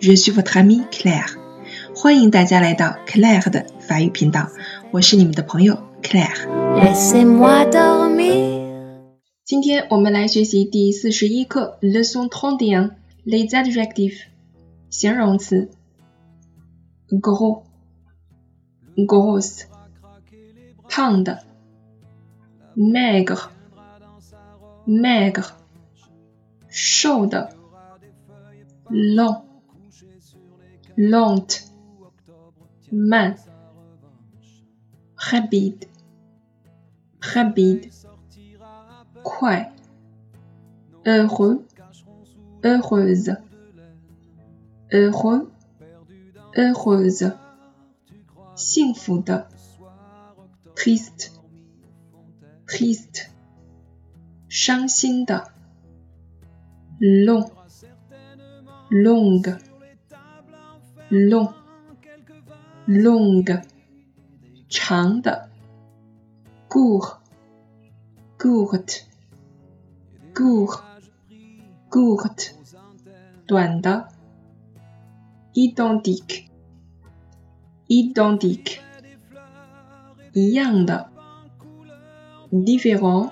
Je suis votre amie Claire. 欢迎大家来到 Claire 的法语频道，我是你们的朋友 Claire。今天我们来学习第四十一课 Leçon trente et un les adjectifs 形容词 gros grosse 胖的 maigre maigre 瘦的 long, lente, man, rapide, rapide, quoi, heureux, heureuse, heureux, heureuse, 幸福的 triste, triste, 伤心的 long longue, long, longue, 长的，court, court, court, court, 短的，identique, identique, 一样的，différent,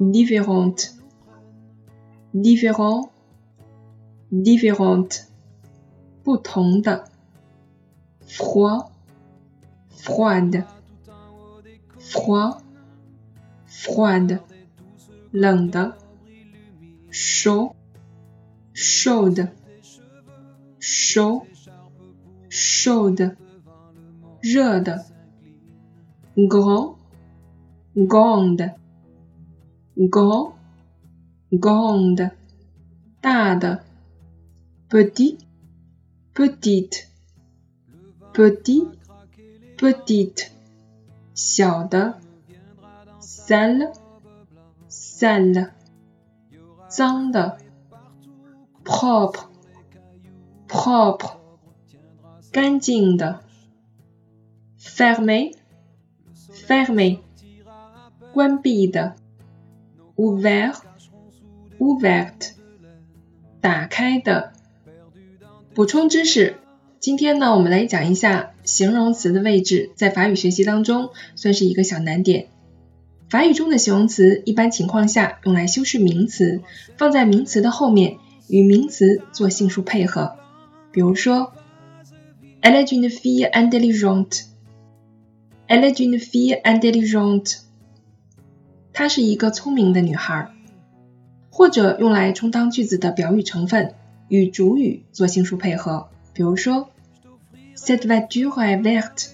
différente, différent différente 不同的 froid froide froid froide 冷的 chaud chaude chaud chaude 热的 grand grande grand grande 大的 petit, petite, petit, petite, 小的，sale, sale, 脏的，propre, propre, 干净的，fermé, fermé, 关闭的，ouvert, ouverte, 打开的。 补充知识，今天呢，我们来讲一下形容词的位置，在法语学习当中算是一个小难点。法语中的形容词一般情况下用来修饰名词，放在名词的后面，与名词做性数配合。比如说，Elle est une fille intelligente。Elle est une fille intelligente。她是一个聪明的女孩。或者用来充当句子的表语成分。与主语做性数配合，比如说，Cette voiture est verte。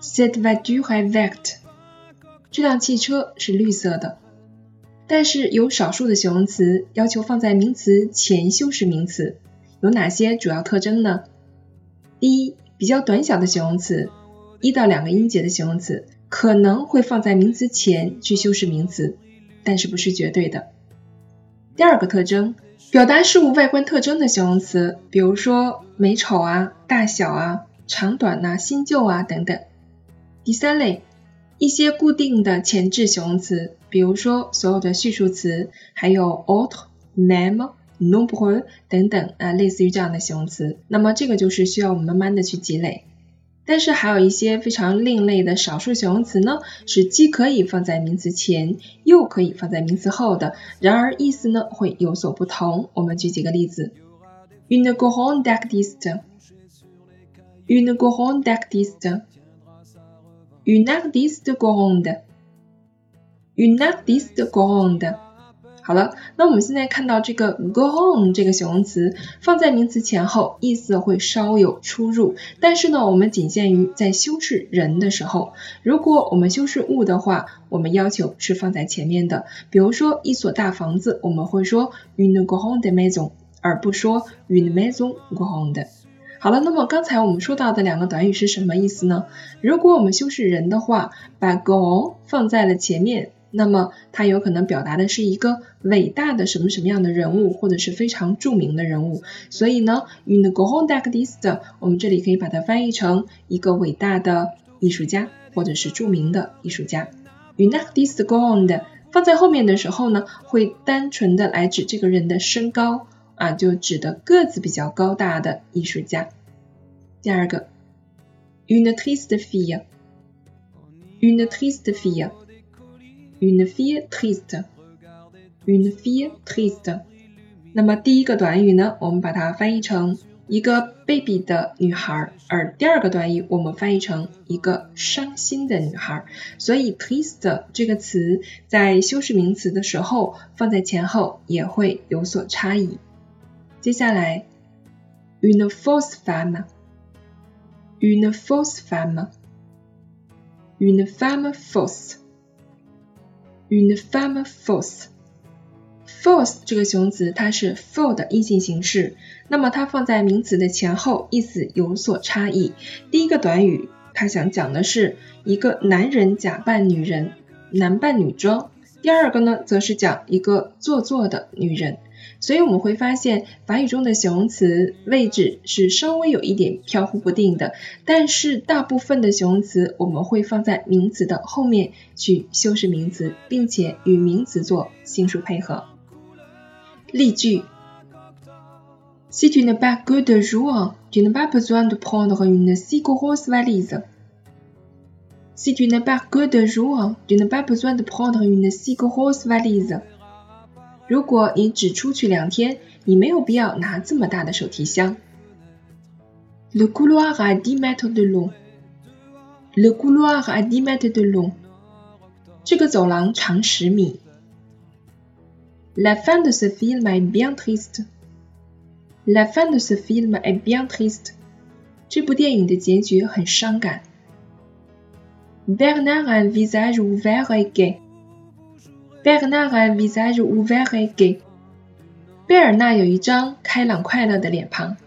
Cette voiture est verte。这辆汽车是绿色的。但是有少数的形容词要求放在名词前修饰名词，有哪些主要特征呢？第一，比较短小的形容词，一到两个音节的形容词可能会放在名词前去修饰名词，但是不是绝对的。第二个特征。表达事物外观特征的形容词，比如说美丑啊、大小啊、长短呐、新旧啊等等。第三类，一些固定的前置形容词，比如说所有的叙述词，还有 autre、même、nombre 等等啊，类似于这样的形容词。那么这个就是需要我们慢慢的去积累。但是还有一些非常另类的少数形容词呢，是既可以放在名词前，又可以放在名词后的，然而意思呢会有所不同。我们举几个例子：une grande artiste，une grande artiste，une artiste grande，une artiste grande。好了，那我们现在看到这个 go home 这个形容词放在名词前后，意思会稍有出入。但是呢，我们仅限于在修饰人的时候。如果我们修饰物的话，我们要求是放在前面的。比如说一所大房子，我们会说 une grande maison，而不说 une maison go home 的。好了，那么刚才我们说到的两个短语是什么意思呢？如果我们修饰人的话，把 go 放在了前面，那么它有可能表达的是一个伟大的什么什么样的人物，或者是非常著名的人物。所以呢，in go home d a c t i s t 我们这里可以把它翻译成一个伟大的艺术家，或者是著名的艺术家。in d a c t i s t go on 的放在后面的时候呢，会单纯的来指这个人的身高。啊，就指的个子比较高大的艺术家。第二个，une triste fille，une triste fille fille，une fille triste，une fille triste。那么第一个短语呢，我们把它翻译成一个卑鄙的女孩，而第二个短语我们翻译成一个伤心的女孩。所以 triste 这个词在修饰名词的时候放在前后也会有所差异。接下来，une fausse femme，une fausse femme，une femme fausse，une femme fausse。fausse 这个形容词它是 full 的阴性形式，那么它放在名词的前后意思有所差异。第一个短语，它想讲的是一个男人假扮女人，男扮女装；第二个呢，则是讲一个做作的女人。所以我们会发现，法语中的形容词位置是稍微有一点飘忽不定的，但是大部分的形容词我们会放在名词的后面去修饰名词，并且与名词做心术配合。例句：Si tu n'as pas que deux jours, tu n'as pas besoin de prendre une si grosse valise. Si tu n'as pas que deux jours, tu n'as pas besoin de prendre une si grosse valise. 如果你只出去两天，你没有必要拿这么大的手提箱。Le couloir a dix mètres de long. Le couloir a dix mètres de long. 这个走廊长十米。La fin de ce film est bien triste. La fin de ce film est bien triste. 这部电影的结局很伤感。 Bernard a un visage ouvert et gai. Bernard a visage ouvert et gai。贝尔纳有一张开朗快乐的脸庞。